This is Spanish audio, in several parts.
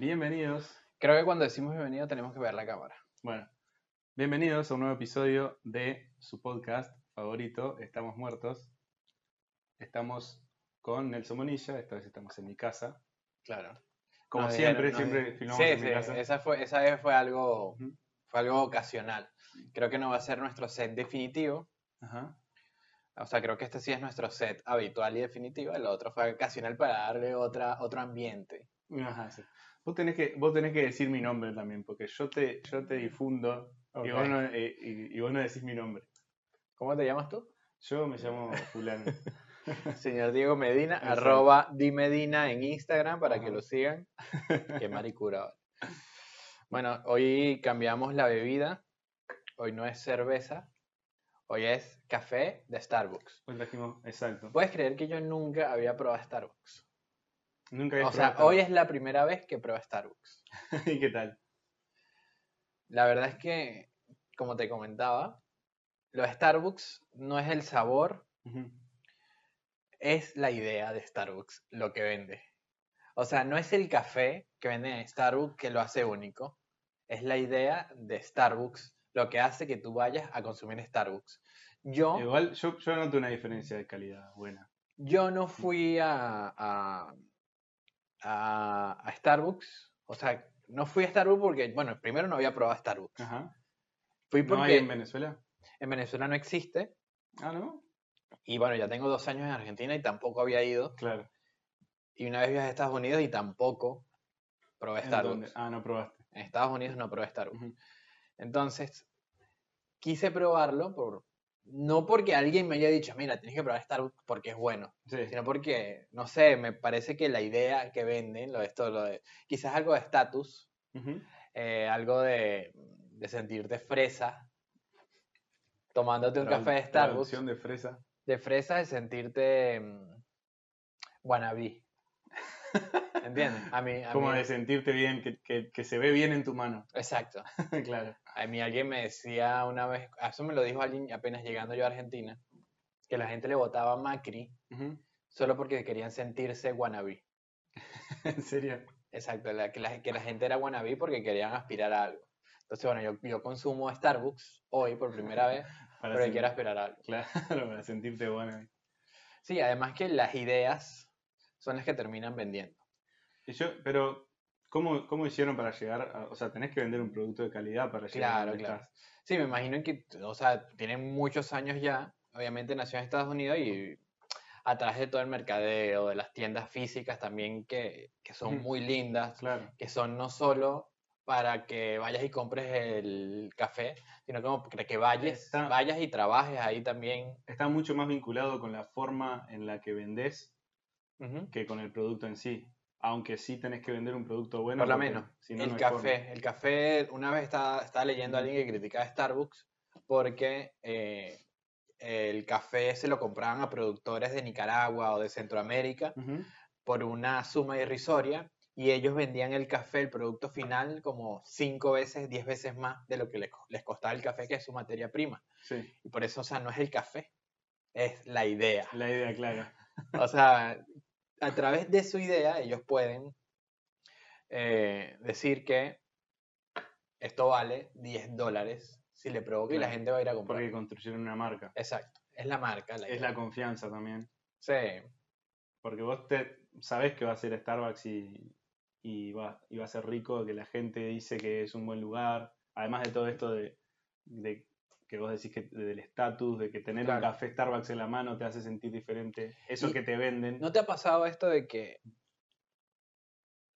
Bienvenidos. Creo que cuando decimos bienvenido tenemos que ver la cámara. Bueno, bienvenidos a un nuevo episodio de su podcast favorito, Estamos Muertos. Estamos con Nelson Monilla, esta vez estamos en mi casa. Claro. Como siempre, siempre filmamos Sí, en mi sí, casa. esa, fue, esa vez fue algo, fue algo ocasional. Creo que no va a ser nuestro set definitivo. Ajá. O sea, creo que este sí es nuestro set habitual y definitivo. El otro fue ocasional para darle otra, otro ambiente. Ajá, sí. Vos tenés, que, vos tenés que decir mi nombre también, porque yo te, yo te difundo y, vos no, eh, y- y vos no decís mi nombre. ¿Cómo te llamas tú? Yo me llamo fulano. Señor Diego Medina, Exacto. arroba dimedina en Instagram para que lo sigan. Qué maricura. Bueno, hoy cambiamos la bebida. Hoy no es cerveza. Hoy es café de Starbucks. Hoy trajimos, exacto. ¿Puedes creer que yo nunca había probado Starbucks? Nunca habías O sea, hoy es la primera vez que pruebo Starbucks. ¿Y qué tal? La verdad es que, como te comentaba, lo de Starbucks no es el sabor, es la idea de Starbucks lo que vende. O sea, no es el café que vende en Starbucks que lo hace único, es la idea de Starbucks lo que hace que tú vayas a consumir Starbucks. Yo, Igual yo, yo noto una diferencia de calidad buena. yo no fui a, a, a- a Starbucks, o sea, no fui a Starbucks porque, bueno, primero no había probado Starbucks. Ajá. Fui ¿No porque hay en Venezuela? en Venezuela no existe Ah, ¿no? y bueno, ya tengo dos años en Argentina y tampoco había ido. Claro. Y una vez viajé a Estados Unidos y tampoco probé ¿En Starbucks. dónde? Ah, no probaste. En Estados Unidos no probé Starbucks. Entonces, quise probarlo por, no porque alguien me haya dicho, mira, tienes que probar Starbucks porque es bueno, Sí. sino porque, no sé, me parece que la idea que venden, lo de esto, lo de, quizás algo de estatus, eh, algo de, de sentirte fresa, tomándote un café de Starbucks, de fresa. de fresa de sentirte mm, wannabe. ¿Entiendes? A mí, a Como mí- de sentirte bien, que, que, que se ve bien en tu mano. Exacto. claro. A mí alguien me decía una vez, eso me lo dijo alguien apenas llegando yo a Argentina, que la gente le votaba a Macri Ujú. solo porque querían sentirse wannabe. ¿En serio? Exacto, la- que, la, que la gente era wannabe porque querían aspirar a algo. Entonces, bueno, yo, yo consumo Starbucks hoy por primera vez Para porque sen- quiero aspirar a algo. Claro, para sentirte bueno. Sí, además que las ideas son las que terminan vendiendo. Y yo, pero, ¿cómo, ¿cómo hicieron para llegar a, O sea, tenés que vender un producto de calidad para llegar a Claro, donde claro. estás. Sí, me imagino que, o sea, tienen muchos años ya, obviamente nació en Estados Unidos y a través de todo el mercadeo, de las tiendas físicas también que, que son muy lindas, Claro. que son no solo para que vayas y compres el café, sino como para que vayas, Está- vayas y trabajes ahí también. Está mucho más vinculado con la forma en la que que con el producto en sí. Aunque sí tenés que vender un producto bueno. Por lo menos. si no, el no café, forma. el café, una vez estaba, estaba leyendo a alguien que criticaba Starbucks porque eh, el café se lo compraban a productores de Nicaragua o de Centroamérica Ujú. por una suma irrisoria y ellos vendían el café, el producto final, como cinco veces, diez veces más de lo que les, les costaba el café, que es su materia prima. Sí, Y por eso, o sea, no es el café, es la idea. la idea clara. O sea, a través de su idea ellos pueden eh, decir que esto vale 10 dólares si le provoca y la gente va a ir a comprar. Porque construyeron una marca. Exacto, es la marca. La Es la confianza también. Sí, Porque vos te sabés que va a ser Starbucks y, y, va, y va a ser rico, que la gente dice que es un buen lugar. Además de todo esto de, de que vos decís que del estatus, de que tener Claro. un café Starbucks en la mano te hace sentir diferente. Eso Y- que te venden. ¿No te ha pasado esto de que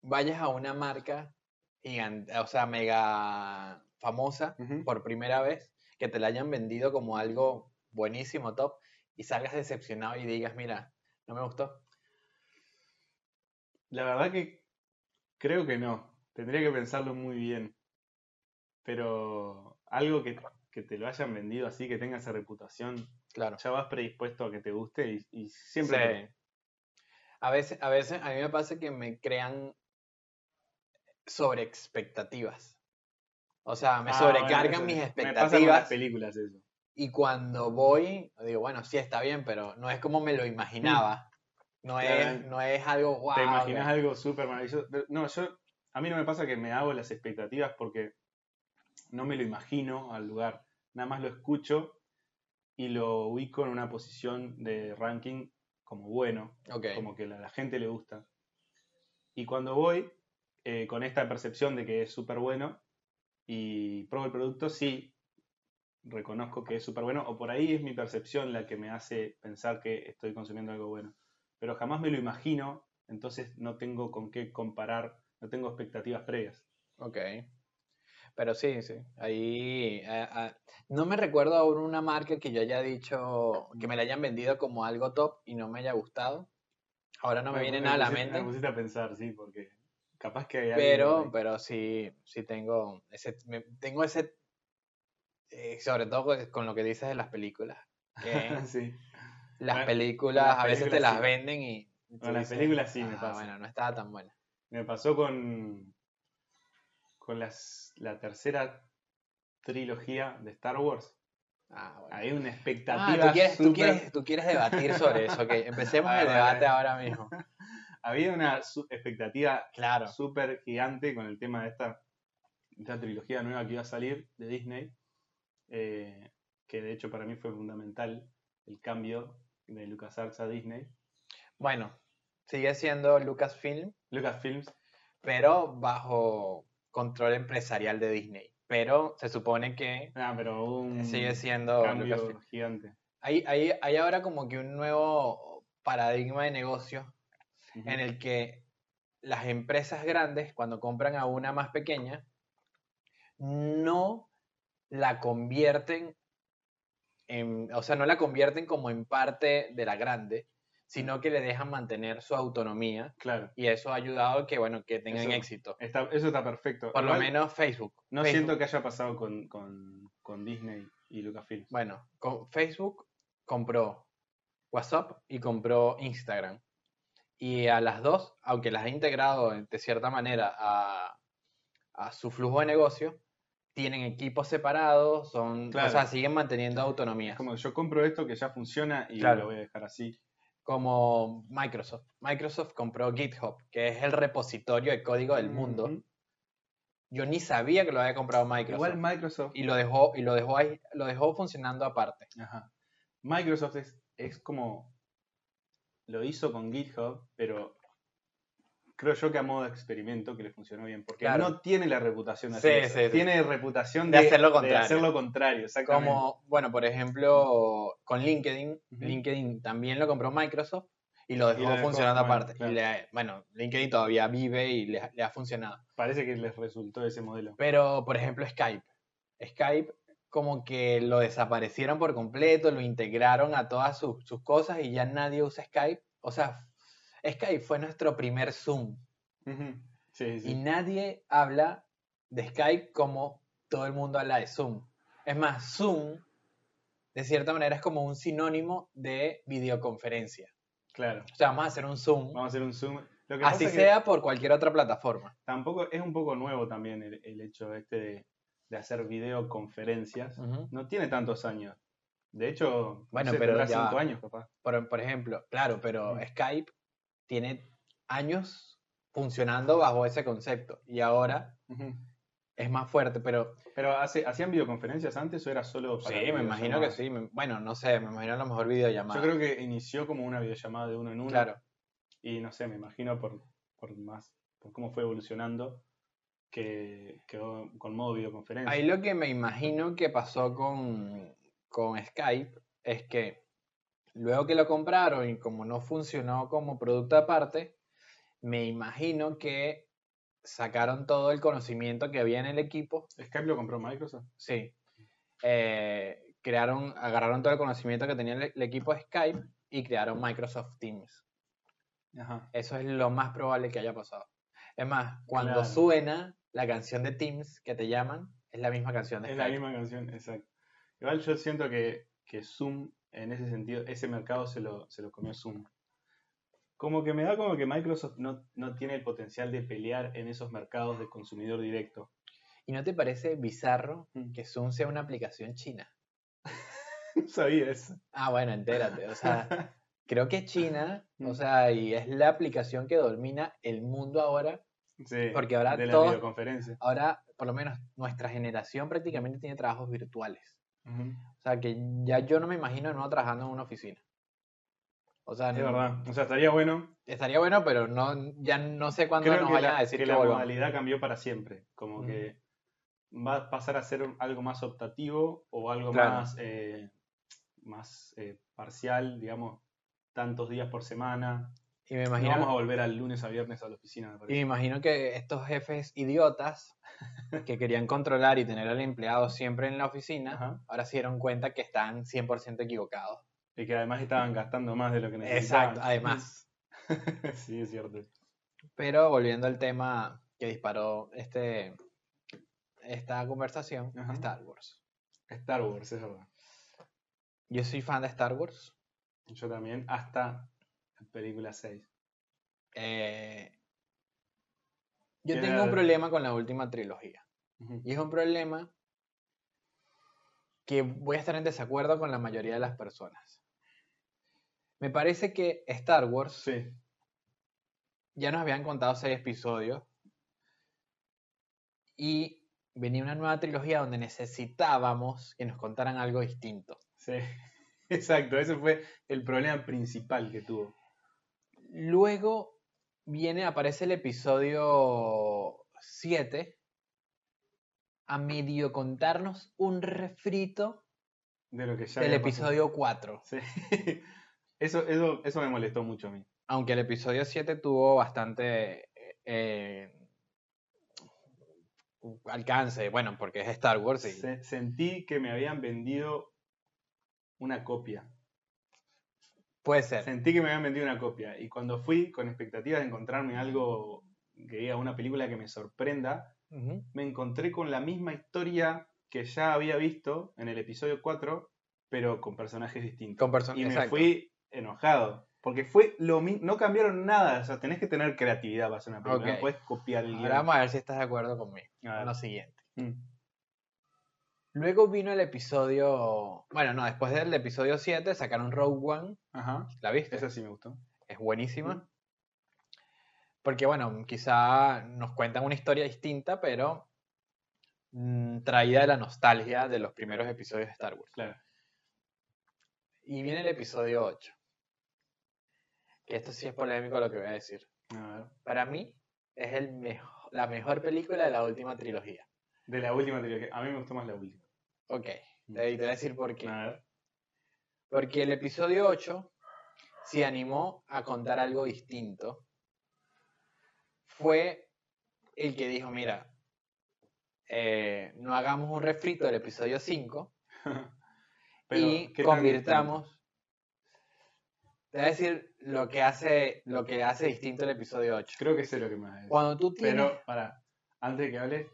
vayas a una marca gigante, o sea, mega famosa por primera vez, que te la hayan vendido como algo buenísimo, top, y salgas decepcionado y digas, mira, no me gustó? La verdad que creo que no. Tendría que pensarlo muy bien. Pero algo que, que te lo hayan vendido así, que tenga esa reputación, Claro. ya vas predispuesto a que te guste y, y siempre... Sí. A veces, a veces, a mí me pasa que me crean sobre expectativas. O sea, me Ah, sobrecargan bueno, mis eso- Me pasa con las expectativas películas eso. y cuando voy, digo, bueno, sí está bien, pero no es como me lo imaginaba. No, Claro. es, no es algo wow. Te imaginas algo súper maravilloso. No, yo a mí no me pasa que me hago las expectativas porque no me lo imagino al lugar. Nada más lo escucho y lo ubico en una posición de ranking como bueno, como que a la gente le gusta. Y cuando voy eh, con esta percepción de que es súper bueno y pruebo el producto, sí reconozco que es súper bueno, o por ahí es mi percepción la que me hace pensar que estoy consumiendo algo bueno. Pero jamás me lo imagino, entonces no tengo con qué comparar, no tengo expectativas previas. Ok. Pero sí, sí. Ahí. eh, ah, no me recuerdo aún una marca que yo haya dicho. que me la hayan vendido como algo top y no me haya gustado. Ahora no me viene nada a la mente. Me pusiste a pensar, sí, porque capaz que hay Pero, pero sí, sí tengo ese, me- tengo ese, eh, sobre todo con- con lo que dices de las películas, que sí. las Bueno, películas las a veces te las sí. venden y Con las dices, películas sí me "Ah, pasa". Bueno, no estaba tan buena. Me pasó con, con las, la tercera trilogía de Star Wars. Ah, bueno. Hay una Ah, expectativa tú quieres, tú, súper- quieres, tú quieres debatir sobre eso, ok. Empecemos ver, el debate ahora mismo. Había una expectativa Claro. súper gigante con el tema de esta, de esta trilogía nueva que iba a salir de Disney, eh, que de hecho para mí fue fundamental el cambio de LucasArts a Disney. Bueno, sigue siendo Lucasfilm, Lucasfilms, pero bajo control empresarial de Disney. Pero se supone que ah, pero hubo un sigue siendo cambio Lucasfilm. gigante. Hay, hay, hay ahora como que un nuevo paradigma de negocio en el que las empresas grandes, cuando compran a una más pequeña, no la convierten en, o sea, no la convierten como en parte de la grande, sino que le dejan mantener su autonomía Claro, y eso ha ayudado a que, bueno, que tengan Eso- éxito. está, eso está perfecto. Por lo menos Facebook. No Facebook- siento que haya pasado con, con, con Disney y Lucasfilms. Bueno, con Facebook compró WhatsApp y compró Instagram. Y a las dos, aunque las ha integrado de cierta manera a, a su flujo de negocio, tienen equipos separados, son, Claro. o sea, siguen manteniendo autonomía. Es como yo compro esto que ya funciona y Claro. lo voy a dejar así. Como Microsoft. Microsoft compró GitHub, que es el repositorio de código del mundo. Yo ni sabía que lo había comprado Microsoft. Igual Microsoft. y lo dejó, y lo dejó ahí, lo dejó funcionando aparte. Ajá. Microsoft es, es como. Lo hizo con GitHub, pero creo yo que a modo de experimento que le funcionó bien. Porque Claro. no tiene la reputación de Sí, hacer eso. sí, sí. Tiene reputación De de, hacer lo de contrario. hacer lo contrario. Como, bueno, por ejemplo, con LinkedIn. LinkedIn también lo compró Microsoft y lo dejó funcionando bueno, aparte. claro. Y le- bueno, LinkedIn todavía vive y le, le ha funcionado. Parece que les resultó ese modelo. Pero, por ejemplo, Skype. Skype como que lo desaparecieron por completo, lo integraron a todas sus, sus cosas y ya nadie usa Skype. O sea, Skype fue nuestro primer Zoom. Ujú. Sí, sí. Y nadie habla de Skype como todo el mundo habla de Zoom. Es más, Zoom, de cierta manera, es como un sinónimo de videoconferencia. Claro. O sea, vamos a hacer un Zoom, Vamos a hacer un zoom. Lo que así que sea por cualquier otra plataforma. tampoco es un poco nuevo también el, el hecho este de, de hacer videoconferencias. No tiene tantos años. De hecho, no Bueno, sé, pero tendrá ya cinco años, papá. Por, por ejemplo, claro, pero. Skype tiene años funcionando bajo ese concepto y ahora es más fuerte, pero Pero hace, ¿hacían videoconferencias antes o era solo para sí, me imagino que sí. me- bueno, no sé, me imagino a lo mejor videollamada. Yo creo que inició como una videollamada de uno en uno. Claro. Y no sé, me imagino por, por más, por cómo fue evolucionando, que quedó con modo videoconferencia. Ahí lo que me imagino que pasó con, con Skype es que luego que lo compraron y como no funcionó como producto aparte, me imagino que sacaron todo el conocimiento que había en el equipo, ¿Skype lo compró Microsoft? sí, eh, crearon, agarraron todo el conocimiento que tenía el, el equipo de Skype y crearon Microsoft Teams. Ajá. Eso es lo más probable que haya pasado. Es más, cuando Claro. suena la canción de Teams que te llaman, es la misma canción de Es la Skype. misma canción, exacto. Igual yo siento que, que Zoom, en ese sentido, ese mercado se lo, se lo comió Zoom. Como que me da como que Microsoft no, no tiene el potencial de pelear en esos mercados de consumidor directo. ¿Y no te parece bizarro Mm. que Zoom sea una aplicación china? No sabía eso. Ah, bueno, entérate. O sea, creo que China, o Mm. sea, y es la aplicación que domina el mundo ahora. Sí, Porque ahora de la todos- videoconferencia. Ahora, por lo menos, nuestra generación prácticamente tiene trabajos virtuales. O sea, que ya yo no me imagino no trabajando en una oficina. O sea, Es no- verdad. O sea, estaría bueno. estaría bueno, pero no, ya no sé cuándo Creo nos vayan la, a decir que que, la volvamos. modalidad cambió para siempre. Como que va a pasar a ser algo más optativo o algo Claro. más, eh, más eh, parcial, digamos, tantos días por semana. Y me No imagino, vamos a volver al lunes a viernes a la oficina, me y me parece. imagino que estos jefes idiotas que querían controlar y tener al empleado siempre en la oficina, Ajá. ahora se dieron cuenta que están 100% equivocados. Y que además estaban gastando más de lo que necesitaban. Exacto, además. sí, es cierto. Pero volviendo al tema que disparó este, esta conversación, Ajá. Star Wars. Star Wars, es verdad. Yo soy fan de Star Wars. Yo también, hasta película 6. Eh, yo ¿Qué tengo era? un problema con la última trilogía. Y es un problema que voy a estar en desacuerdo con la mayoría de las personas. Me parece que Star Wars Sí, ya nos habían contado seis episodios y venía una nueva trilogía donde necesitábamos que nos contaran algo distinto. sí. Exacto, ese fue el problema principal que tuvo. Luego viene, aparece el episodio 7 a medio contarnos un refrito De lo que ya del pasado. episodio 4. Sí. Eso, eso, eso me molestó mucho a mí. Aunque el episodio 7 tuvo bastante eh, alcance, bueno, porque es Star Wars y Se- sentí que me habían vendido una copia. Puede ser. Sentí que me habían vendido una copia. Y cuando fui con expectativas de encontrarme algo que diga una película que me sorprenda, me encontré con la misma historia que ya había visto en el episodio 4, pero con personajes distintos. Con person- y me exacto. fui enojado. Porque fue lo mismo, no cambiaron nada. O sea, tenés que tener creatividad para hacer una película. No puedes copiar el guion. Ahora vamos a ver si estás de acuerdo conmigo. A ver. Lo siguiente. Mm. Luego vino el episodio. Bueno, no, después del episodio 7 sacaron Rogue One. Ajá. ¿La viste? Esa sí me gustó. Es buenísima. Mm. Porque, bueno, quizá nos cuentan una historia distinta, pero mm, traída de la nostalgia de los primeros episodios de Star Wars. Claro. Y viene el episodio 8. Que esto sí es polémico lo que voy a decir. A ver. Para mí, es el la mejor película de la última trilogía. De la última trilogía. A mí me gustó más la última. Ok, te voy a decir por qué. A ver. Porque el episodio 8 se animó a contar algo distinto. Fue el que dijo, mira, eh, no hagamos un refrito del episodio 5 Pero, y ¿qué tan convirtamos... Te voy a decir lo que hace, lo que hace distinto el episodio 8. Creo que sé lo que a decir. Cuando tú tienes... Pero, para, antes de que hables,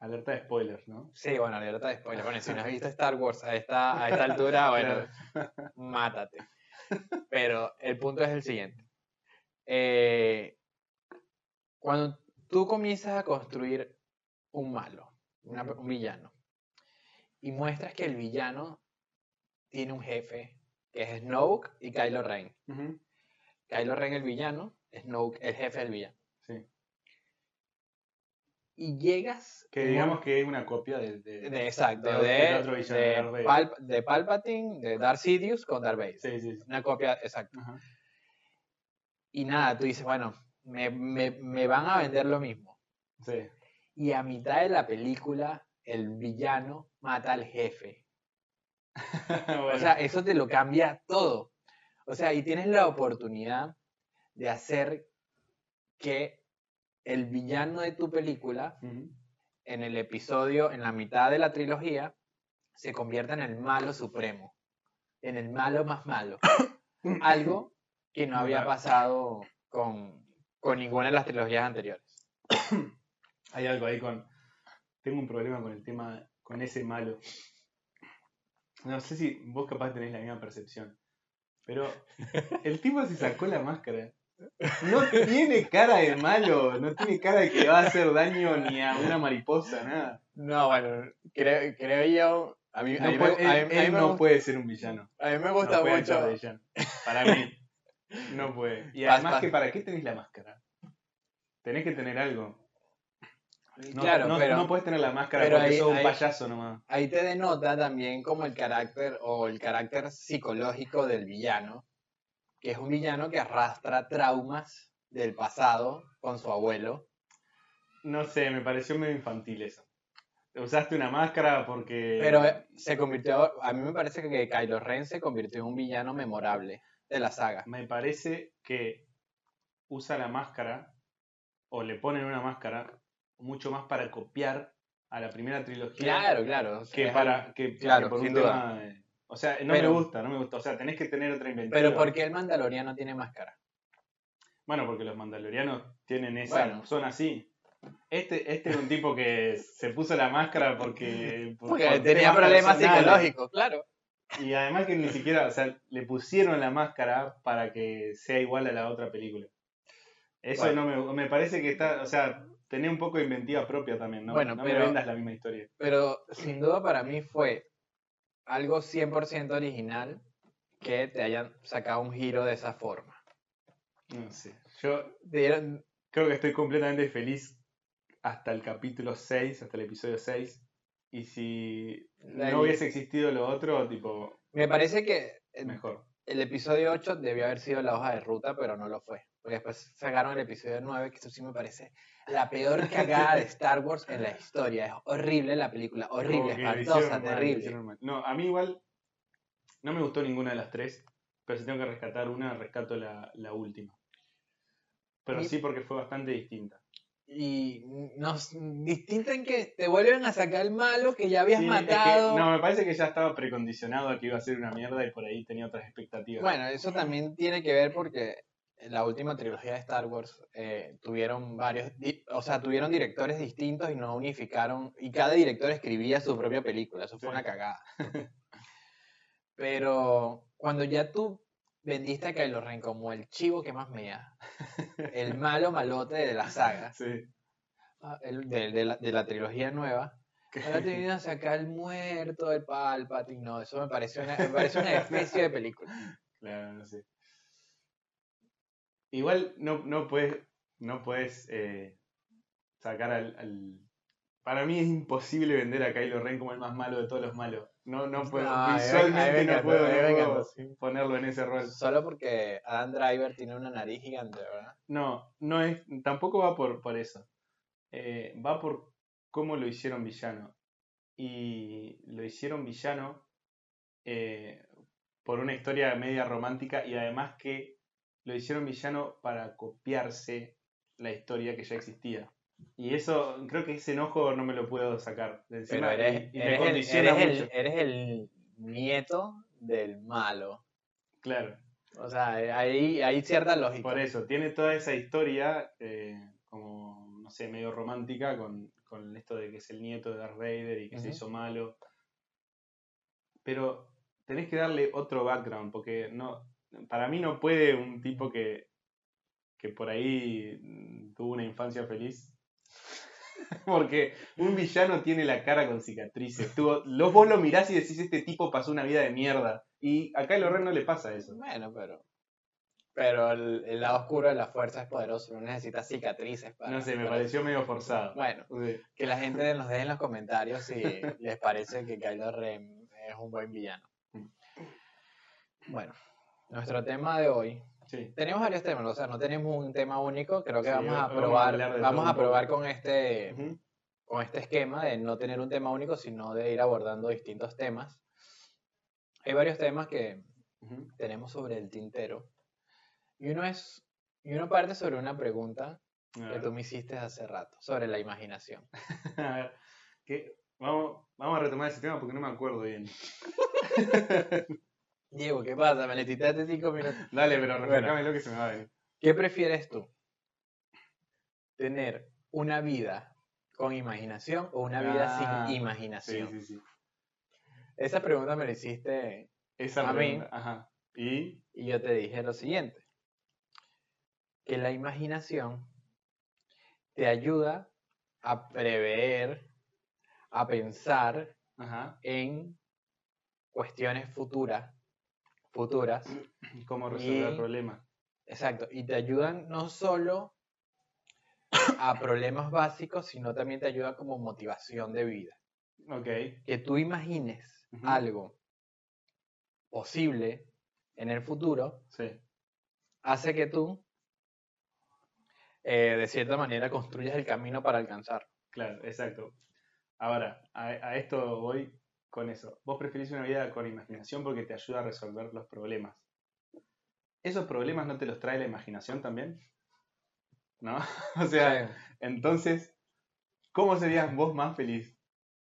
alerta de spoilers, ¿no? Sí, bueno, alerta de spoiler. Bueno, si no has visto Star Wars a esta, a esta altura, bueno, mátate. Pero el punto es el siguiente. Eh, cuando tú comienzas a construir un malo, una- un villano, y muestras que el villano tiene un jefe, que es Snoke y Kylo Ren. Kylo Ren el villano, Snoke el jefe del villano. Y llegas... Que digamos un- que es una copia de... de- de, exacto, de- de. Palp- de Palpatine, de Darth Sidious con Darth Vader. Sí, sí, sí. Una copia, exacto. Ajá. Y nada, tú dices, bueno, me, me- me van a vender lo mismo. Sí. Y a mitad de la película, el villano mata al jefe. Bueno, O sea, eso te lo cambia todo. O sea, y tienes la oportunidad de hacer que el villano de tu película, en el episodio, en la mitad de la trilogía, se convierta en el malo supremo. En el malo más malo. Algo que no había pasado con, con ninguna de las trilogías anteriores. Hay algo ahí con... Tengo un problema con el tema, con ese malo. No sé si vos capaz tenés la misma percepción. Pero el tipo se sacó la máscara. No tiene cara de malo, no tiene cara de que va a hacer daño ni a una mariposa, nada. No, bueno, creo, creo yo. A mí, a No mí puede- me, a mí- él a mí él no gusta- puede ser un villano. a mí me No gusta puede mucho. villano. Para mí. No puede. Y además pas- que para qué tenés la máscara. tenés que tener algo. No, claro, no, pero no puedes tener la máscara pero porque ahí- sos un ahí- payaso nomás. ahí te denota también como el carácter o el carácter psicológico del villano, que es un villano que arrastra traumas del pasado con su abuelo. No sé, me pareció medio infantil eso. Usaste una máscara porque... Pero eh, se convirtió, a mí me parece que Kylo Ren se convirtió en un villano memorable de la saga. Me parece que usa la máscara o le ponen una máscara mucho más para copiar a la primera trilogía Claro, claro. que para que, claro, que por un sin duda. tema de- o sea no Pero- me gusta no me gusta o sea tenés que tener otra inventiva Pero ¿por qué el Mandaloriano tiene máscara? bueno porque los mandalorianos tienen esa Bueno. son así este este es un tipo que se puso la máscara porque por- Porque por tenía problemas personales. psicológicos, claro. y además que ni siquiera o sea le pusieron la máscara para que sea igual a la otra película eso Bueno. no me, me parece que está o sea tenía un poco de inventiva propia también no, Bueno, no pero- me vendas la misma historia Pero sin duda para mí fue algo 100% original que te hayan sacado un giro de esa forma. no sé yo creo que estoy completamente feliz hasta el capítulo 6, hasta el episodio 6. Y si no hubiese existido lo otro, tipo, Me parece que el, el episodio 8 debió haber sido la hoja de ruta, pero no lo fue. Porque después sacaron el episodio 9, que eso sí me parece la peor cagada de Star Wars en la historia. Es horrible la película, horrible, espantosa, mal, terrible. No, a mí igual no me gustó ninguna de las tres, pero si tengo que rescatar una, rescato la, la última. Pero Y- sí porque fue bastante distinta. Y nos distinta en que te vuelven a sacar el malo que ya habías Sí, es que- matado. no, me parece que ya estaba precondicionado a que iba a ser una mierda y por ahí tenía otras expectativas. Bueno, eso también tiene que ver porque la última trilogía de Star Wars eh, tuvieron varios, o sea, tuvieron directores distintos y no unificaron, y cada director escribía su propia película, eso fue Sí. una cagada. Pero cuando ya tú vendiste a Kylo Ren como el chivo que más mea, el malo malote de la saga, Sí. ah, el- de, de la, de la trilogía nueva, ahora te vienen a sacar el muerto del Palpatine, no, eso me parece una, me parece una especie de película. Claro, sé. Igual no, no puedes, no puedes eh, sacar al, al- Para mí es imposible vender a Kylo Ren como el más malo de todos los malos. No, no puedo. No, visualmente no puedo, no ponerlo en ese rol. Solo porque Adam Driver tiene una nariz gigante, ¿verdad? No, no es, tampoco va por, por eso. Eh, va por cómo lo hicieron villano. Y lo hicieron villano eh, por una historia media romántica y además que lo hicieron villano para copiarse la historia que ya existía. Y eso, creo que ese enojo no me lo puedo sacar de Pero encima eres, y, y me eres el, condiciona eres, mucho. el, eres el nieto del malo. Claro. O sea, hay, hay cierta lógica. Por eso, tiene toda esa historia eh, como, no sé, medio romántica con, con esto de que es el nieto de Darth Vader y que se hizo malo. Pero tenés que darle otro background, porque no, para mí no puede un tipo que, que por ahí mm, tuvo una infancia feliz. Porque un villano tiene la cara con cicatrices. Lo, vos lo mirás y decís, este tipo pasó una vida de mierda. Y acá a Loren no le pasa eso. Bueno, pero. Pero el, el lado oscuro de la fuerza es poderoso, no necesita cicatrices para. No sé, me para- pareció medio forzado. Bueno, Sí. que la gente nos deje en los comentarios si les parece que Kylo Ren es un buen villano. Bueno, nuestro tema de hoy. Sí. Tenemos varios temas, o sea, no tenemos un tema único. Creo que Sí, vamos a vamos a probar, vamos todo a probar con este, Ujú. con este esquema de no tener un tema único, sino de ir abordando distintos temas. Hay varios temas que Ujú. tenemos sobre el tintero. Y uno es, y uno parte sobre una pregunta que tú me hiciste hace rato, sobre la imaginación. A ver, ¿qué? Vamos, vamos a retomar ese tema porque no me acuerdo bien. Diego, ¿qué pasa? Me necesitaste cinco minutos. Dale, pero Bueno. refrescame lo que se me va a venir. ¿Qué prefieres tú? ¿Tener una vida con imaginación o una vida Ah, sin Sí, imaginación? sí, sí. Esa pregunta me la hiciste Esa A mí. pregunta, Ajá. Y. y yo te dije lo siguiente, que la imaginación te ayuda a prever, a pensar Ajá. en cuestiones futuras, futuras, ¿Cómo resolver Y- problemas? exacto, y te ayudan no solo a problemas básicos, sino también te ayuda como motivación de vida. Ok. Que tú imagines algo posible en el futuro Sí. hace que tú, eh, de cierta manera, construyas el camino para alcanzar. Claro, exacto. Ahora, a, a esto voy con eso. Vos preferís una vida con imaginación porque te ayuda a resolver los problemas. ¿Esos problemas no te los trae la imaginación también? ¿No? o sea, entonces, ¿cómo serías vos más feliz?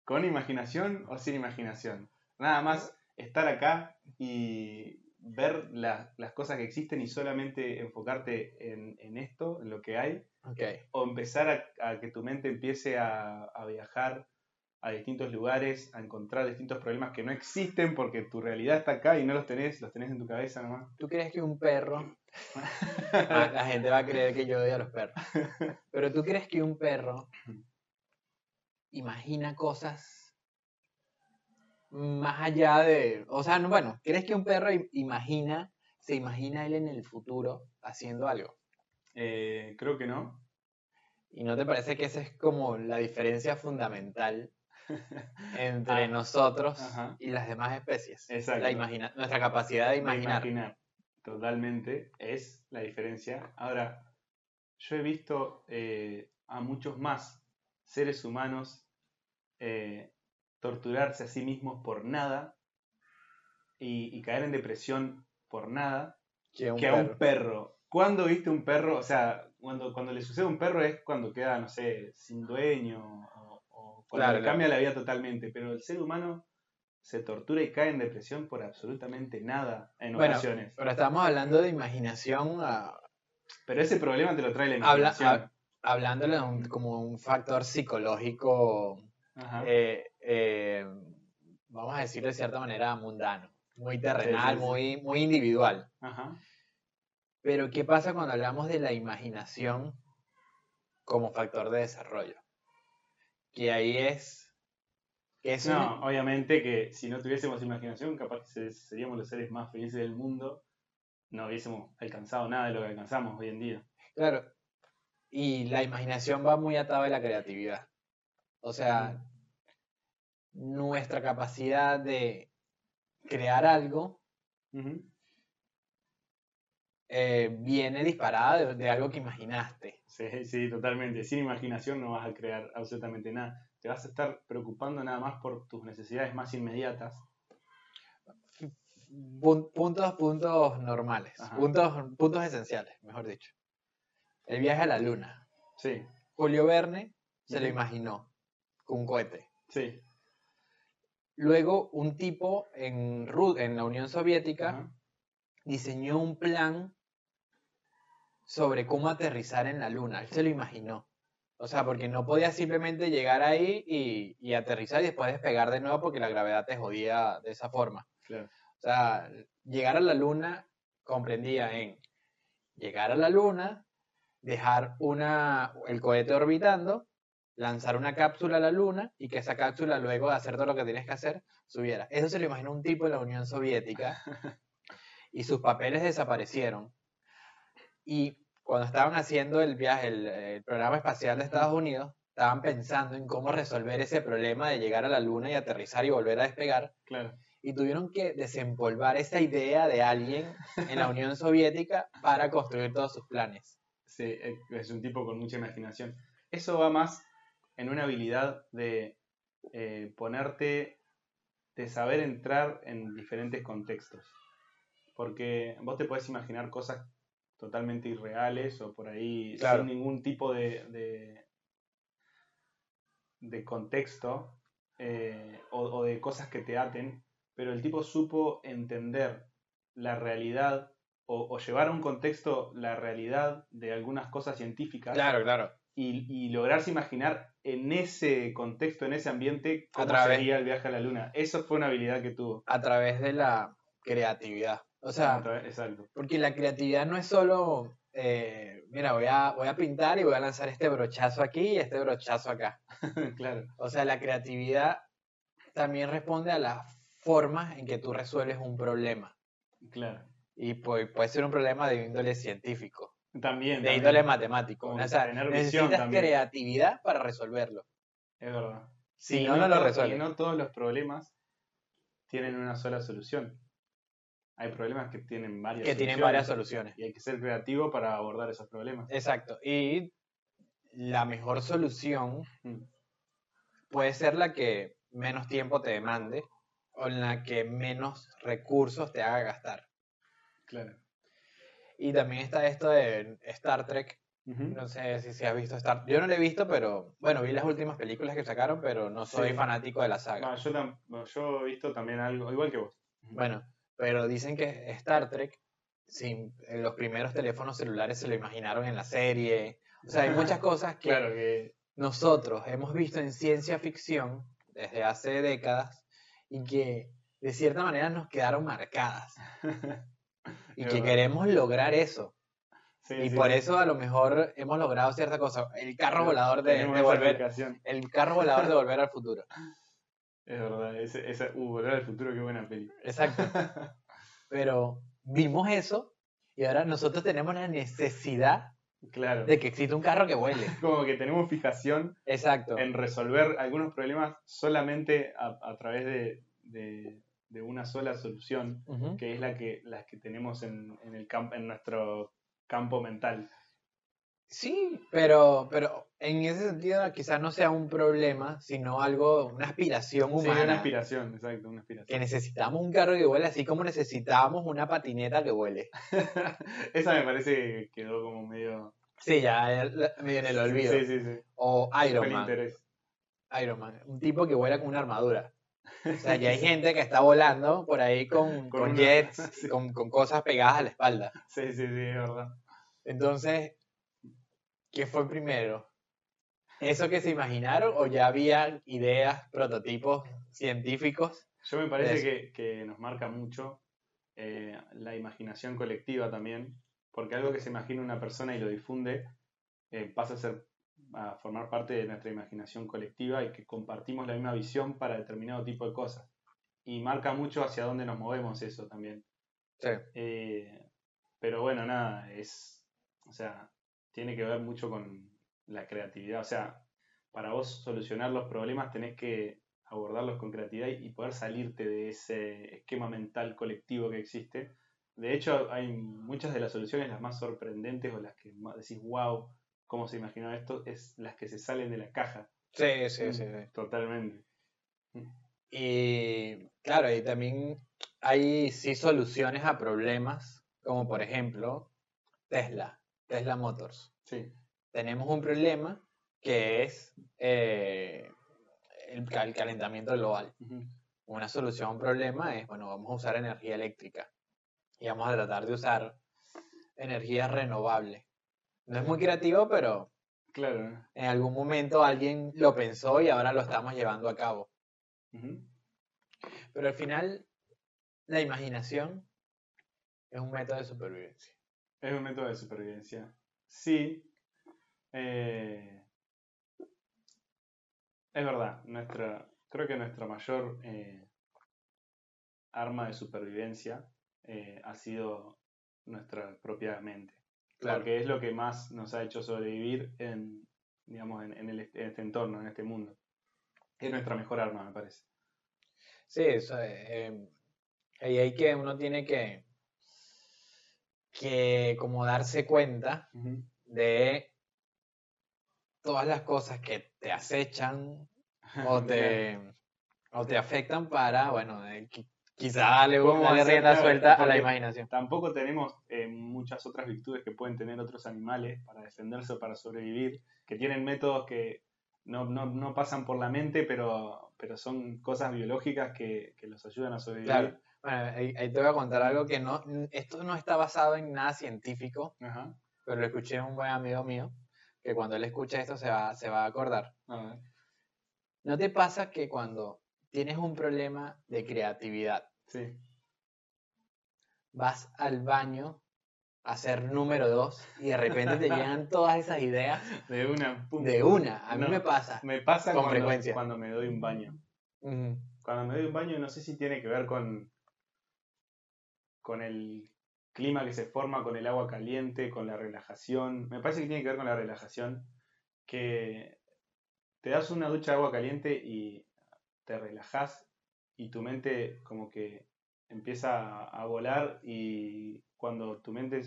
¿Con imaginación o sin imaginación? Nada más estar acá y ver la- las cosas que existen y solamente enfocarte en, en esto, en lo que hay, ok. o empezar a, a que tu mente empiece a, a viajar a distintos lugares, a encontrar distintos problemas que no existen porque tu realidad está acá y no los tenés, los tenés en tu cabeza nomás. ¿Tú crees que un perro... Ah, la gente va a creer que yo odio a los perros. Pero tú crees que un perro imagina cosas más allá de... O sea, no, bueno, ¿crees que un perro im- imagina, se imagina él en el futuro haciendo algo? Eh, creo que no. ¿Y no te parece que esa es como la diferencia fundamental entre nosotros ajá. y las demás especies? Exacto. La imagina- nuestra capacidad de De imaginar. Totalmente, es la diferencia. Ahora, yo he visto eh, a muchos más seres humanos eh, torturarse a sí mismos por nada y, y caer en depresión por nada Que un que a un perro. ¿Cuándo viste un perro? O sea, cuando, cuando le sucede a un perro es cuando queda, no sé, sin dueño cuando Claro, le claro. cambia la vida totalmente. Pero el ser humano se tortura y cae en depresión por absolutamente nada en Bueno, ocasiones. Pero estamos hablando de imaginación Pero ese problema te lo trae la Habla- imaginación. hab- hablándole de un- como un factor psicológico, eh, eh, vamos a decir de cierta manera mundano, muy terrenal, sí, sí. Muy, muy individual. Ajá. Pero ¿qué pasa cuando hablamos de la imaginación como factor de desarrollo? Que ahí es... No, obviamente que si no tuviésemos imaginación, capaz que se- seríamos los seres más felices del mundo. No hubiésemos alcanzado nada de lo que alcanzamos hoy en día. Claro. Y la imaginación va muy atada a la creatividad. O sea, nuestra capacidad de crear algo. Eh, viene disparada de, de algo que imaginaste. Sí, sí, totalmente. Sin imaginación no vas a crear absolutamente nada. Te vas a estar preocupando nada más por tus necesidades más inmediatas. Pun- puntos, puntos normales, Ajá. puntos, puntos esenciales, mejor dicho. El viaje a la luna. Sí, Julio Verne se lo imaginó con un cohete. sí. Luego, un tipo en, en la Unión Soviética Ajá. diseñó un plan sobre cómo aterrizar en la luna. Él se lo imaginó. O sea, porque no podía simplemente llegar ahí y, y aterrizar y después despegar de nuevo porque la gravedad te jodía de esa forma. Claro. O sea, llegar a la luna comprendía en llegar a la luna, dejar una, el cohete orbitando, lanzar una cápsula a la luna y que esa cápsula luego de hacer todo lo que tienes que hacer, subiera. Eso se lo imaginó un tipo de la Unión Soviética y sus papeles desaparecieron. Y cuando estaban haciendo el viaje, el, el programa espacial de Estados Unidos, estaban pensando en cómo resolver ese problema de llegar a la luna y aterrizar y volver a despegar Claro. y tuvieron que desempolvar esa idea de alguien en la Unión Soviética para construir todos sus planes. Sí, eh, es un tipo con mucha imaginación. Eso va más en una habilidad de eh, ponerte, de saber entrar en diferentes contextos. Porque vos te podés imaginar cosas totalmente irreales o por ahí Claro. sin ningún tipo de, de, de contexto eh, o, o de cosas que te aten, pero el tipo supo entender la realidad o, o llevar a un contexto la realidad de algunas cosas científicas claro. y, y lograrse imaginar en ese contexto, en ese ambiente, cómo través- sería el viaje a la luna. Eso fue una habilidad que tuvo. A través de la creatividad. O sea, Exacto. porque la creatividad no es solo, eh, mira, voy a, voy a pintar y voy a lanzar este brochazo aquí y este brochazo acá. claro. O sea, la creatividad también responde a las formas en que tú resuelves un problema. Claro. Y puede, puede ser un problema de índole científico. También. de también. índole matemático. Como O sea, tener necesitas también. creatividad para resolverlo. Es verdad. Si Y no, no lo to- resuelves. No todos los problemas tienen una sola solución. Hay problemas que tienen varias Que tienen varias soluciones. Y hay que ser creativo para abordar esos problemas. Exacto. Y la mejor solución Mm. puede ser la que menos tiempo te demande o en la que menos recursos te haga gastar. Claro. Y también está esto de Star Trek. No sé si, si has visto Star Yo no lo he visto, pero bueno, vi las últimas películas que sacaron, pero no soy Sí. fanático de la saga. No, yo, yo he visto también algo, igual que vos. Bueno, pero dicen que Star Trek, sin los primeros teléfonos celulares se lo imaginaron en la serie. O sea, hay muchas cosas que Claro que. nosotros hemos visto en ciencia ficción desde hace décadas y que de cierta manera nos quedaron marcadas y que queremos lograr eso. Sí, Y sí, por sí. eso a lo mejor hemos logrado cierta cosa. El carro volador de, de volver, el carro volador de volver al futuro. Es verdad. Ese, esa, uh, Volver al futuro, qué buena peli. Exacto. Pero vimos eso y ahora nosotros tenemos la necesidad Claro. de que exista un carro que vuele. Como que tenemos fijación Exacto. en resolver algunos problemas solamente a, a través de, de- de una sola solución, que es la que, las que tenemos en, en, el camp- en nuestro campo mental. Sí, pero, pero en ese sentido quizás no sea un problema, sino algo, una aspiración Sí, humana. una aspiración, exacto, una que aspiración. necesitamos un carro que vuele, así como necesitamos una patineta que vuele. Esa me parece que quedó como medio... Sí, ya medio en el olvido. Sí, sí, sí. O Iron Man. interés. Iron Man, un tipo que vuela con una armadura. O sea, ya hay gente que está volando por ahí con, Con con una- jets, sí. con, con cosas pegadas a la espalda. Sí, sí, sí, es verdad. Entonces, ¿qué fue primero? ¿Eso que se imaginaron o ya había ideas, prototipos científicos? Yo me parece que, que nos marca mucho eh, la imaginación colectiva también, porque algo que se imagina una persona y lo difunde eh, pasa a ser a formar parte de nuestra imaginación colectiva y que compartimos la misma visión para determinado tipo de cosas. Y marca mucho hacia dónde nos movemos eso también. Sí. Eh, pero bueno, nada, es, o sea, tiene que ver mucho con la creatividad. O sea, para vos solucionar los problemas tenés que abordarlos con creatividad y poder salirte de ese esquema mental colectivo que existe. De hecho, hay muchas de las soluciones, las más sorprendentes o las que más decís, wow, ¿cómo se imaginó esto? Es las que se salen de la caja. Sí, sí, sí. sí. Totalmente. Y claro, y también hay sí soluciones a problemas, como por ejemplo Tesla, Tesla Motors. Sí. Tenemos un problema que es eh, el, ca- el calentamiento global. Una solución a un problema es, bueno, vamos a usar energía eléctrica y vamos a tratar de usar energía renovable. No es muy creativo, pero Claro. en algún momento alguien lo pensó y ahora lo estamos llevando a cabo. Pero al final, la imaginación es un método de supervivencia. Es un método de supervivencia. Sí. eh, es verdad. Nuestra, creo que nuestra mayor eh, arma de supervivencia eh, ha sido nuestra propia mente. Claro. Porque es lo que más nos ha hecho sobrevivir en, digamos, en, en el- en este entorno, en este mundo. Es nuestra mejor arma, me parece. Sí, eso, eh, ahí hay que, uno tiene que, que como darse cuenta de todas las cosas que te acechan o te, o te afectan para, bueno, eh, qui- quizá ¿Cómo darle hacer, rienda suelta a la imaginación. Tampoco tenemos eh, muchas otras virtudes que pueden tener otros animales para defenderse o para sobrevivir, que tienen métodos que no, no- no pasan por la mente, pero, pero son cosas biológicas que, que los ayudan a sobrevivir. Claro. Bueno, ahí, ahí te voy a contar algo que no, esto no está basado en nada científico, Ajá. pero lo escuché de un buen amigo mío, que cuando él escucha esto se va, se va a acordar. A. ¿No te pasa que cuando tienes un problema de creatividad, Sí. vas al baño a ser número dos y de repente te llegan todas esas ideas De una. pum. de una? A mí me pasa. Me pasa Con cuando, frecuencia. cuando me doy un baño. Cuando me doy un baño, no sé si tiene que ver con, con el clima que se forma con el agua caliente, con la relajación. Me parece que tiene que ver con la relajación, que te das una ducha de agua caliente y te relajas y tu mente como que empieza a volar y cuando tu mente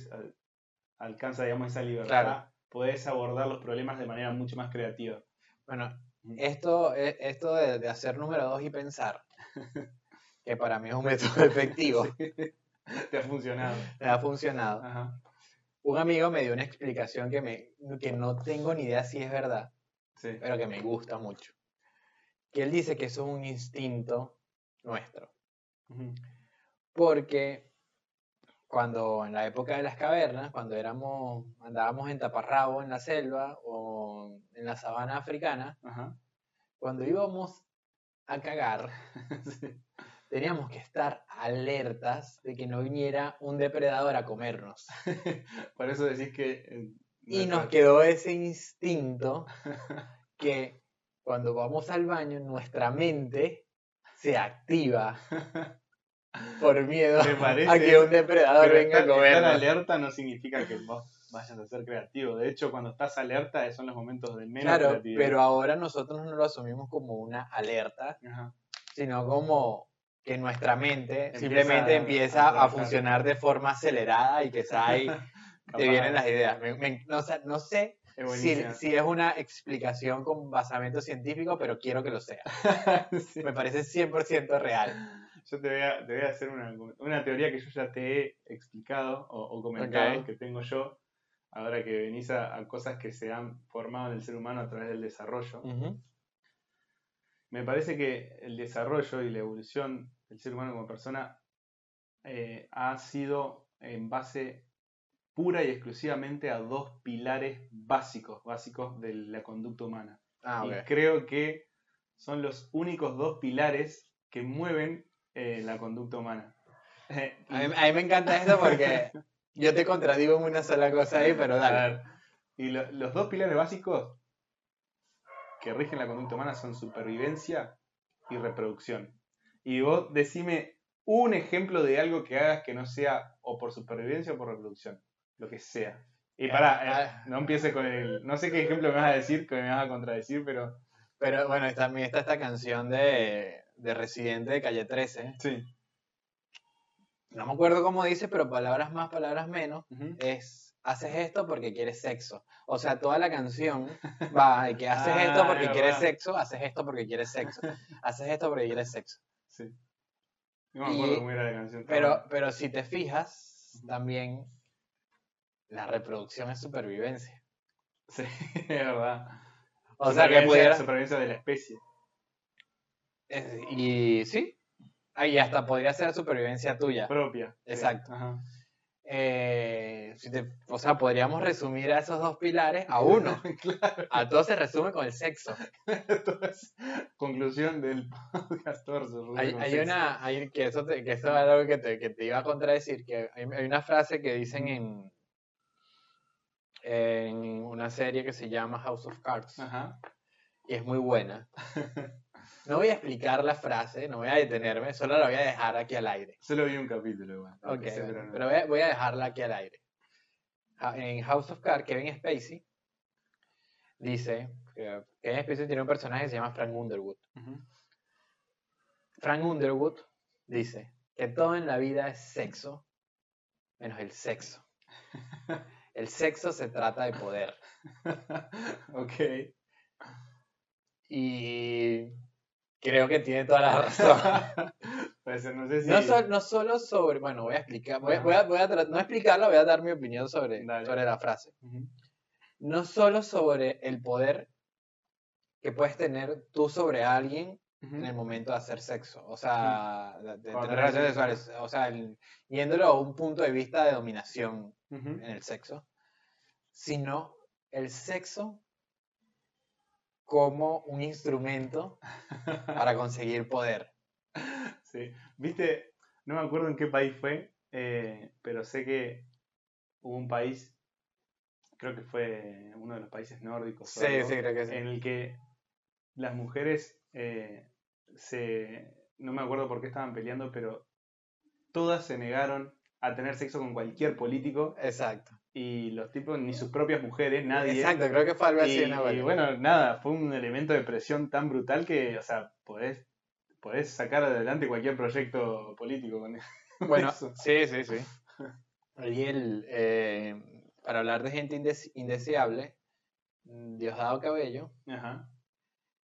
alcanza, digamos, esa libertad, puedes abordar los problemas de manera mucho más creativa. Bueno, esto, e, esto de, hacer número dos y pensar, que para mí es un método efectivo. Te ha funcionado. Te ha funcionado. Un amigo me dio una explicación que, me, que no tengo ni idea si es verdad, pero que me gusta mucho. Que él dice que eso es un instinto nuestro. Porque cuando en la época de las cavernas, cuando éramos, andábamos en taparrabo en la selva o en la sabana africana, cuando íbamos a cagar, teníamos que estar alertas de que no viniera un depredador a comernos. Por eso decís que... y nos quedó ese instinto que cuando vamos al baño, nuestra mente se activa por miedo a que un depredador venga a comer. Estar alerta no significa que vos vayas a ser creativo. De hecho, cuando estás alerta son los momentos del menos claro, Pero ahora nosotros no lo asumimos como una alerta, sino como que nuestra mente simplemente empieza a, funcionar de forma acelerada y que ahí te vienen las ideas. no, sé si, es una explicación con basamento científico, pero quiero que lo sea. Me parece 100% real. Yo te voy a, te voy a hacer una, una, teoría que yo ya te he explicado o, comentado, que tengo yo, ahora que venís a, cosas que se han formado en el ser humano a través del desarrollo. Me parece que el desarrollo y la evolución del ser humano como persona eh, ha sido en base pura y exclusivamente a dos pilares básicos, básicos de la conducta humana. Ah, y creo que son los únicos dos pilares que mueven eh, la conducta humana. a, mí, me encanta esto porque yo te contradigo en una sola cosa ahí, pero dale. y los dos pilares básicos que rigen la conducta humana son supervivencia y reproducción. Y vos decime un ejemplo de algo que hagas que no sea o por supervivencia o por reproducción, lo que sea. Y para, eh, ah. no empieces con el. No sé qué ejemplo me vas a decir, que me vas a contradecir, pero. Pero bueno, también está esta canción de de Residente de Calle 13. Sí. No me acuerdo cómo dice, pero palabras más, palabras menos, es haces esto porque quieres sexo. O sea, toda la canción va de que haces esto ah, porque quieres sexo, haces esto porque quieres sexo, haces esto porque quieres sexo. Sí. No me acuerdo cómo era la canción. Pero, pero si te fijas, también la reproducción es supervivencia. Sí, es verdad. O sea, que pudiera... supervivencia de la especie. Y sí, ahí hasta podría ser supervivencia tuya. Propia. Exacto. Eh, o sea, podríamos resumir a esos dos pilares a uno. A todo se resume con el sexo. conclusión del podcast. Hay, hay una, hay, que, eso que eso es algo que te, que te, iba a contradecir, que hay, hay, una frase que dicen en, en una serie que se llama House of Cards. Y es muy buena. No voy a explicar la frase, no voy a detenerme, solo la voy a dejar aquí al aire. Solo vi un capítulo igual. pero voy a, dejarla aquí al aire. En House of Cards, Kevin Spacey dice que Kevin Spacey tiene un personaje que se llama Frank Underwood. Frank Underwood dice que todo en la vida es sexo, menos el sexo. El sexo se trata de poder. ok. Y Creo que tiene toda la razón. pues no, sé si... no, solo sobre, bueno, voy a explicar, voy, voy, a, voy a no explicarla, voy a dar mi opinión sobre, sobre la frase. No solo sobre el poder que puedes tener tú sobre alguien en el momento de hacer sexo, o sea, de, tener relaciones sexuales, o sea, yéndolo a un punto de vista de dominación en el sexo, sino el sexo como un instrumento para conseguir poder. Sí, viste, no me acuerdo en qué país fue, eh, pero sé que hubo un país, creo que fue uno de los países nórdicos, sí, sí, creo que sí. en el que las mujeres eh, se, no me acuerdo por qué estaban peleando, pero todas se negaron a tener sexo con cualquier político Exacto. Y los tipos, ni sus propias mujeres, nadie. Exacto, creo que fue algo así. Y, una y vuelta. bueno, nada, fue un elemento de presión tan brutal que, o sea, podés, podés sacar adelante cualquier proyecto político con, con Bueno, eso. sí, sí, sí. Y el, eh, para hablar de gente indes- indeseable, Diosdado Cabello. Ajá.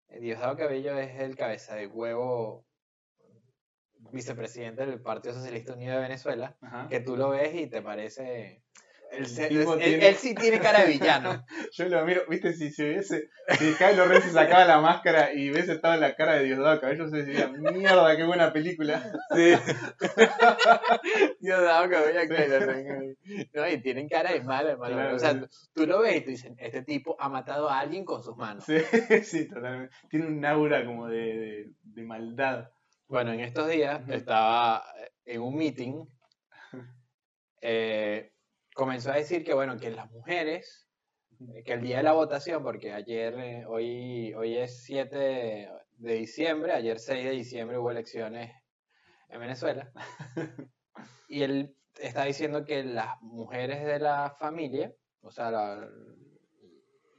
eh, Diosdado Cabello es el cabeza de huevo vicepresidente del Partido Socialista Unido de Venezuela, Ajá. que tú lo ves y te parece... Él, El tiene- sí tiene cara de villano. Yo lo miro, viste, si se hubiese, si Kylo Ren se sacaba la máscara y hubiese estado en la cara de Diosdado Cabello, se decía, mierda, qué buena película. Sí. Diosdado Cabello, Kylo Ren. No, y tienen cara de malo, de malo. Claro, o sea, sí. tú, lo ves y tú dices, este tipo ha matado a alguien con sus manos. Sí, sí, totalmente. Tiene un aura como de, de, de maldad. Bueno, en estos días estaba en un meeting, eh, comenzó a decir que, bueno, que las mujeres, eh, que el día de la votación, porque ayer, eh, hoy, hoy es 7 de diciembre, ayer 6 de diciembre hubo elecciones en Venezuela, y él está diciendo que las mujeres de la familia, o sea, la,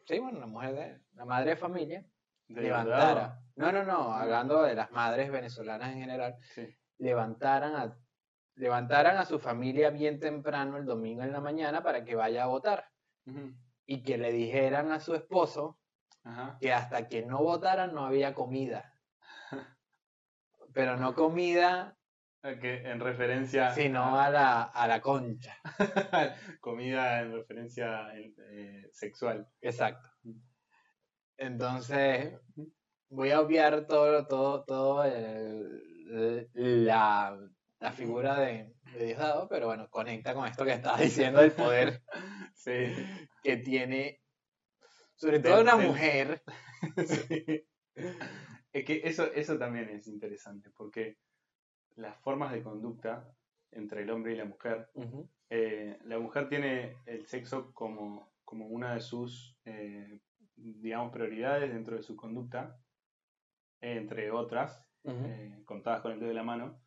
sí, bueno, la mujer de, la madre de familia, De levantara. No, no, no, hablando de las madres venezolanas en general, Sí. levantaran a, levantaran a su familia bien temprano el domingo en la mañana para que vaya a votar y que le dijeran a su esposo Ajá. que hasta que no votaran no había comida. Pero no comida, en referencia sino a la, a la concha. comida en referencia eh, sexual. Exacto. Entonces, voy a obviar todo, todo, todo el- la, la figura de, de Diosdado, pero bueno, conecta con esto que estaba diciendo del poder Sí. que tiene, sobre todo una mujer. Sí. Es que eso, eso también es interesante, porque las formas de conducta entre el hombre y la mujer, eh, la mujer tiene el sexo como, como una de sus, eh, digamos, prioridades dentro de su conducta, entre otras, eh, contadas con el dedo de la mano.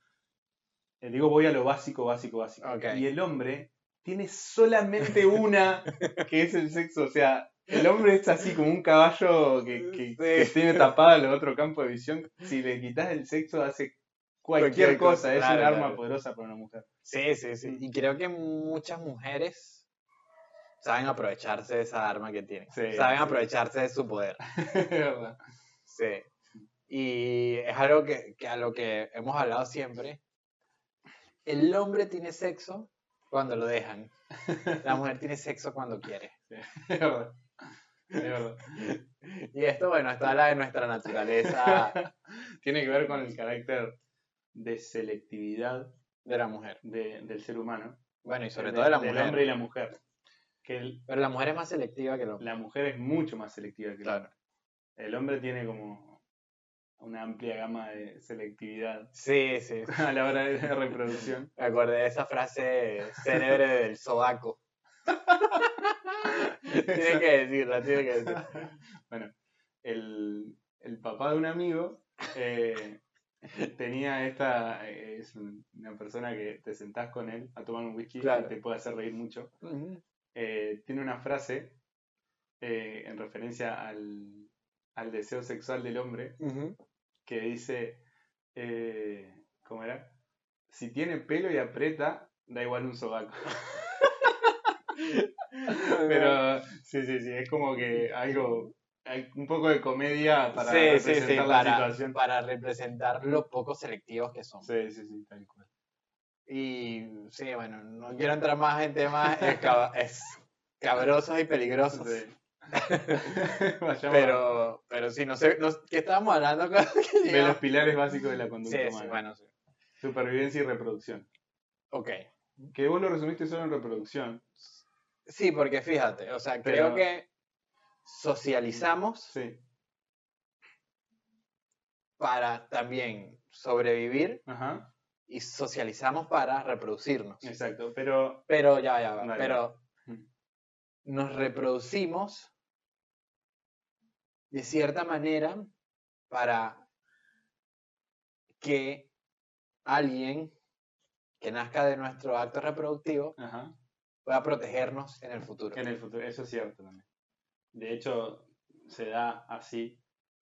Eh, digo, voy a lo básico, básico, básico. Y el hombre tiene solamente una, que es el sexo. O sea, el hombre es así como un caballo que, que- que tiene tapado el otro campo de visión. Si le quitas el sexo, hace cualquier, Cualquier cosa. cosa, Es claro, un arma claro. poderosa para una mujer. Sí, sí, sí. Y creo que muchas mujeres saben aprovecharse de esa arma que tienen. Sí, saben sí. aprovecharse de su poder. Sí. Y es algo que, que a lo que hemos hablado siempre. El hombre tiene sexo cuando lo dejan. La mujer tiene sexo cuando quiere. Es verdad. Es verdad. Y esto, bueno, esto habla de nuestra naturaleza Tiene que ver con el carácter de selectividad de la mujer. de- del ser humano. Bueno, y sobre de- todo de la del mujer. hombre y la mujer. Que el- Pero la mujer es más selectiva que el hombre. la mujer es mucho más selectiva que el Claro. hombre. El hombre tiene como una amplia gama de selectividad Sí, sí. a la hora de la reproducción. Me acordé de esa frase célebre del sobaco. tiene que decirla, tiene que decirla. Bueno, el, el papá de un amigo eh, tenía esta, eh, es un- una persona que te sentás con él a tomar un whisky Claro. y te puede hacer reír mucho. Eh, tiene una frase en referencia al, al deseo sexual del hombre Ujú. que dice, eh, ¿cómo era? Si tiene pelo y aprieta, da igual un sobaco. Pero sí, sí, sí, es como que algo, un poco de comedia para sí, sí, representar sí, la para, situación. para representar lo poco selectivos que son. Sí, sí, sí, tal cual. Y sí, bueno, no quiero entrar más en temas escab- escabrosos y peligrosos. Pero, pero sí, no sé, no- ¿qué estábamos hablando? de los pilares básicos de la conducta Sí, sí, humana. bueno, sí. Supervivencia y reproducción. Ok. Que vos lo resumiste solo en reproducción. Sí, porque fíjate, o sea, Pero- creo que socializamos Sí. para también sobrevivir Ajá. y socializamos para reproducirnos. Exacto. Pero Pero ya, ya, va, pero nos reproducimos de cierta manera para que alguien que nazca de nuestro acto reproductivo Ajá. pueda protegernos en el futuro. En el futuro, eso es cierto también. De hecho, se da así.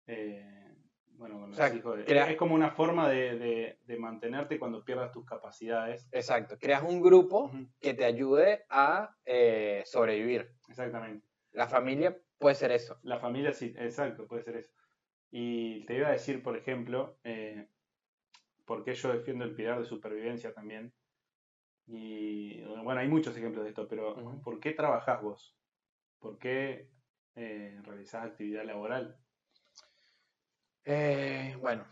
eh, bueno, con los sea, hijos. de- Es como una forma de, de- de mantenerte cuando pierdas tus capacidades. Exacto, creas un grupo que te ayude a eh, sobrevivir. Exactamente. La familia puede ser eso. La familia, sí, exacto, puede ser eso. Y te iba a decir, por ejemplo, eh, por qué yo defiendo el pilar de supervivencia también. Y bueno, hay muchos ejemplos de esto, pero. ¿por qué trabajás vos? ¿Por qué eh, realizás actividad laboral? Eh, bueno,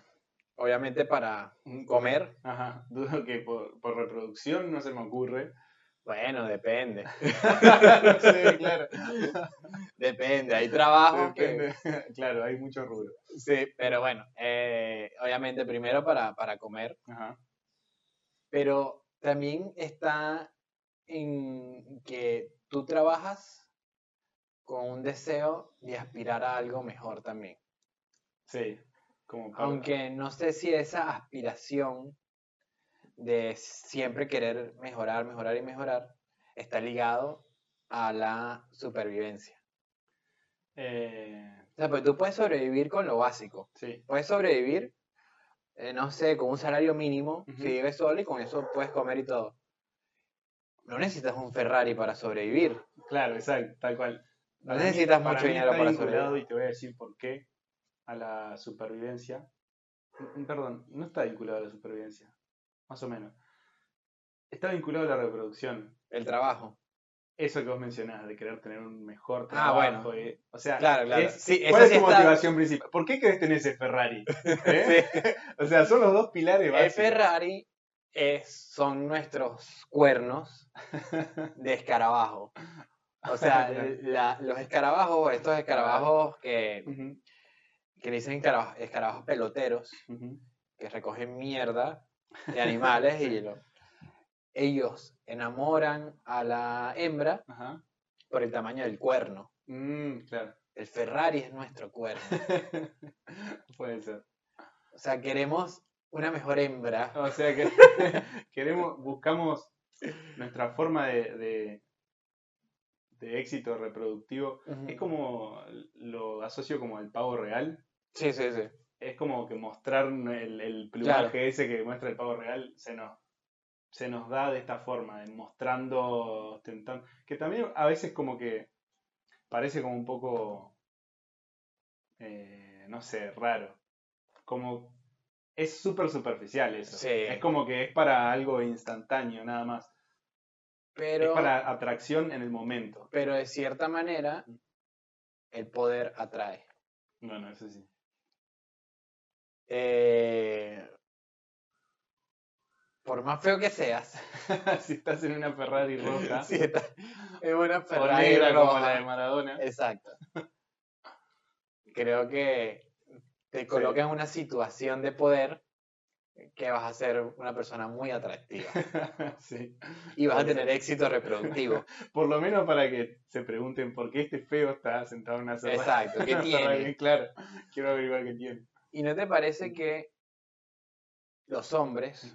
obviamente para comer, Ajá, dudo que por, por reproducción no se me ocurre. Bueno, depende. sí, claro. Depende, hay trabajo que... Depende. Claro, hay mucho rubro. Sí, pero bueno, eh, obviamente primero para, para comer, Ajá. pero también está en que tú trabajas con un deseo de aspirar a algo mejor también. Sí. Como para- Aunque no sé si esa aspiración de siempre querer mejorar, mejorar y mejorar está ligado a la supervivencia. Eh, O sea, pues tú puedes sobrevivir con lo básico. sí. Puedes sobrevivir, eh, no sé, con un salario mínimo, Ujú. si vives solo y con eso puedes comer y todo. No necesitas un Ferrari para sobrevivir. Claro, exacto, tal cual. No mí- necesitas para mucho dinero está para vinculado, sobrevivir. Y te voy a decir por qué a la supervivencia. Mm, Perdón, no está vinculado a la supervivencia. Más o menos. Está vinculado a la reproducción. El trabajo. Eso que vos mencionás, de querer tener un mejor Ah, trabajo. bueno. eh, o sea, Claro, claro. es- Sí, ¿cuál es sí tu está- motivación principal? ¿Por qué querés tener ese Ferrari? ¿Eh? Sí. O sea, son los dos pilares El básicos. Ferrari es, son nuestros cuernos de escarabajo. O sea, la- los escarabajos, estos escarabajos que, que le dicen escarabajos, escarabajos peloteros, que recogen mierda de animales y lo- ellos enamoran a la hembra Ajá. por el tamaño del cuerno. Mm, claro. El Ferrari es nuestro cuerno. Puede ser. O sea, queremos una mejor hembra. O sea que queremos, buscamos nuestra forma de, de, de éxito reproductivo. Es como, lo asocio como al pavo real. Sí, sí, sí. Es como que mostrar el, el plumaje Claro. ese que muestra el pavo real se nos, se nos da de esta forma, de mostrando, ostentando. Que también a veces como que parece como un poco, eh, no sé, raro. Como es súper superficial eso. Sí. Es como que es para algo instantáneo nada más. Pero, Es para atracción en el momento. pero de cierta manera, el poder atrae. Bueno, eso sí. Eh, por más feo que seas, si estás en una Ferrari roja si estás en una o Ferrari negra como la de Maradona. Exacto. Creo que te coloca en una situación de poder que vas a ser una persona muy atractiva sí. y vas a tener éxito reproductivo. Por lo menos para que se pregunten por qué este feo está sentado en una. Exacto, ¿qué tiene? Claro, quiero averiguar qué tiene. ¿Y no te parece que los hombres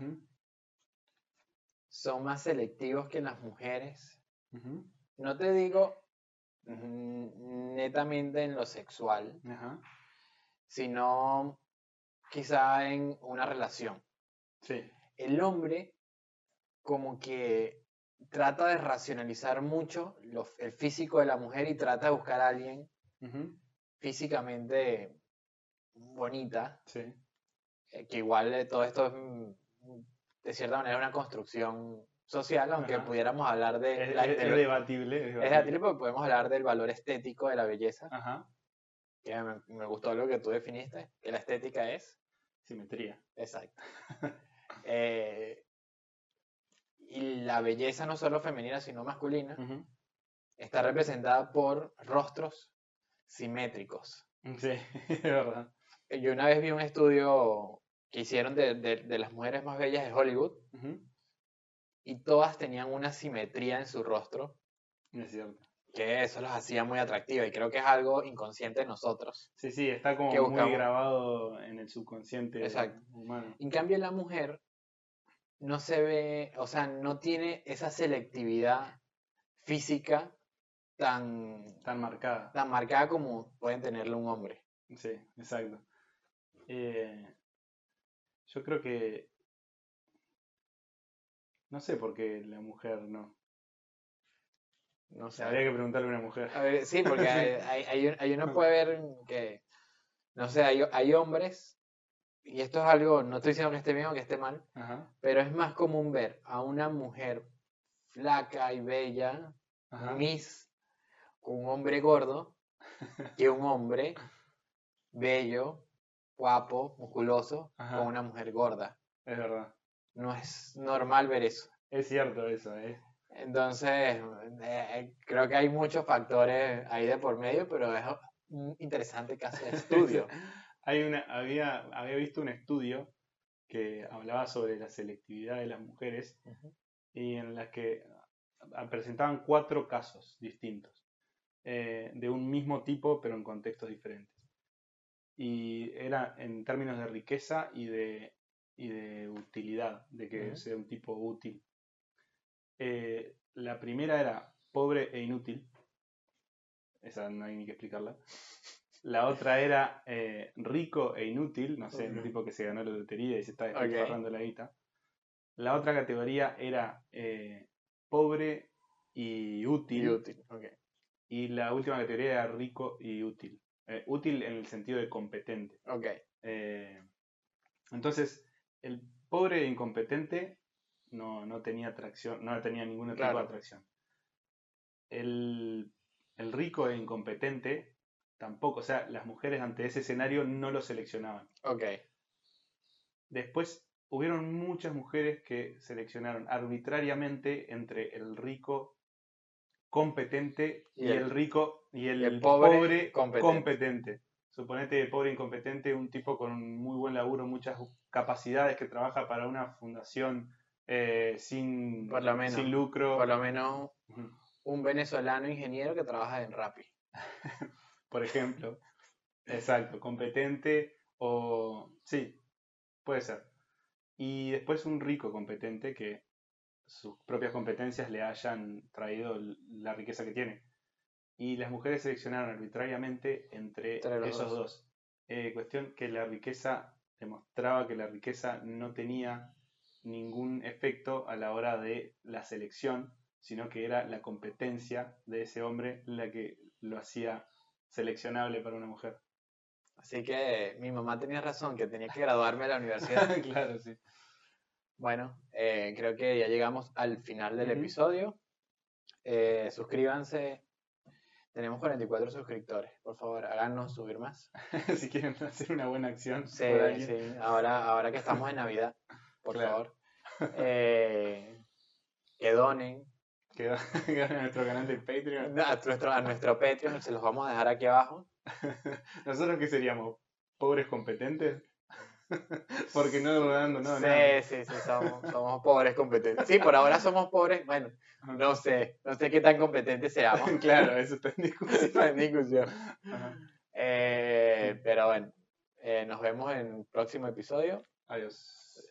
son más selectivos que las mujeres? No te digo netamente en lo sexual, sino quizá en una relación. Sí. El hombre como que trata de racionalizar mucho lo- el físico de la mujer y trata de buscar a alguien físicamente bonita, Sí. eh, que igual eh, todo esto es mm, de cierta manera una construcción social, aunque Ajá. pudiéramos hablar de... Es, la- es- debatible. Es es debatible. porque podemos hablar del valor estético de la belleza, Ajá. que me, me gustó lo que tú definiste, que la estética es Simetría. Exacto. Eh, y la belleza no solo femenina, sino masculina, está representada por rostros simétricos. Sí, es verdad. Yo una vez vi un estudio que hicieron de, de- de las mujeres más bellas de Hollywood Ujú, y todas tenían una simetría en su rostro, Es cierto. que eso las hacía muy atractivas y creo que es algo inconsciente de nosotros. Sí, sí, está como Que muy buscamos. grabado en el subconsciente Exacto. humano. En cambio, la mujer no se ve, o sea, no tiene esa selectividad física tan, Tan marcada. tan marcada como pueden tenerlo un hombre. Sí, exacto. Eh, yo creo que. No sé por qué la mujer no. No sé. Habría que preguntarle a una mujer. A ver, sí, porque hay, hay, hay un- hay uno puede ver que, no sé, hay, hay hombres, y esto es algo, no estoy diciendo que esté bien o que esté mal, Ajá, pero es más común ver a una mujer flaca y bella, ajá. Miss, con un hombre gordo, que un hombre bello, guapo, musculoso, Ajá. con una mujer gorda. Es verdad. No es normal ver eso. Es cierto eso, ¿eh? Entonces, eh, creo que hay muchos factores ahí de por medio, pero es un interesante caso de estudio. Hay una, había, había visto un estudio que hablaba sobre la selectividad de las mujeres y en las que presentaban cuatro casos distintos eh, de un mismo tipo pero en contextos diferentes. Y era en términos de riqueza y de, y de utilidad, de que sea un tipo útil. Eh, la primera era pobre e inútil. Esa no hay ni que explicarla. La otra era eh, rico e inútil, no sé, un tipo que se ganó la lotería y se está despilfarrando la guita. La otra categoría era eh, pobre y útil. Y útil, ok. Y la última categoría era rico y útil. Eh, útil en el sentido de competente. Ok, Eh, entonces, el pobre e incompetente no, no tenía atracción, no tenía ningún tipo Claro. de atracción. El, el rico e incompetente tampoco, o sea, las mujeres ante ese escenario no lo seleccionaban. ok. Después hubieron muchas mujeres que seleccionaron arbitrariamente entre el rico competente y, Y el- el, rico y el, pobre pobre, competente. competente. Suponete pobre incompetente, un tipo con muy buen laburo, muchas capacidades, que trabaja para una fundación eh, sin, Por lo menos, sin lucro. Por lo menos un venezolano ingeniero que trabaja en Rappi. por ejemplo. Exacto, competente o... Sí, puede ser. Y después un rico competente que sus propias competencias le hayan traído la riqueza que tiene. Y las mujeres seleccionaron arbitrariamente entre, esos dos. dos. Eh, cuestión que la riqueza demostraba que la riqueza no tenía ningún efecto a la hora de la selección, sino que era la competencia de ese hombre la que lo hacía seleccionable para una mujer. Así que mi mamá tenía razón, que tenía que graduarme de la universidad. claro, sí. Bueno, eh, creo que ya llegamos al final del episodio. Eh, suscríbanse. Tenemos 44 suscriptores. Por favor, háganos subir más. si quieren hacer una buena acción Sí, sí. Ahora, ahora que estamos en Navidad, por Claro. favor. Eh, que donen. que hagan a nuestro canal de Patreon. A nuestro, a nuestro Patreon, se los vamos a dejar aquí abajo. ¿Nosotros qué seríamos? ¿Pobres competentes? Porque no dando no, sí, sí, sí, somos, somos pobres competentes. Sí, por ahora somos pobres. Bueno, no sé, no sé qué tan competentes seamos. claro, eso está en discusión. Eh, pero bueno, eh, nos vemos en un próximo episodio. Adiós.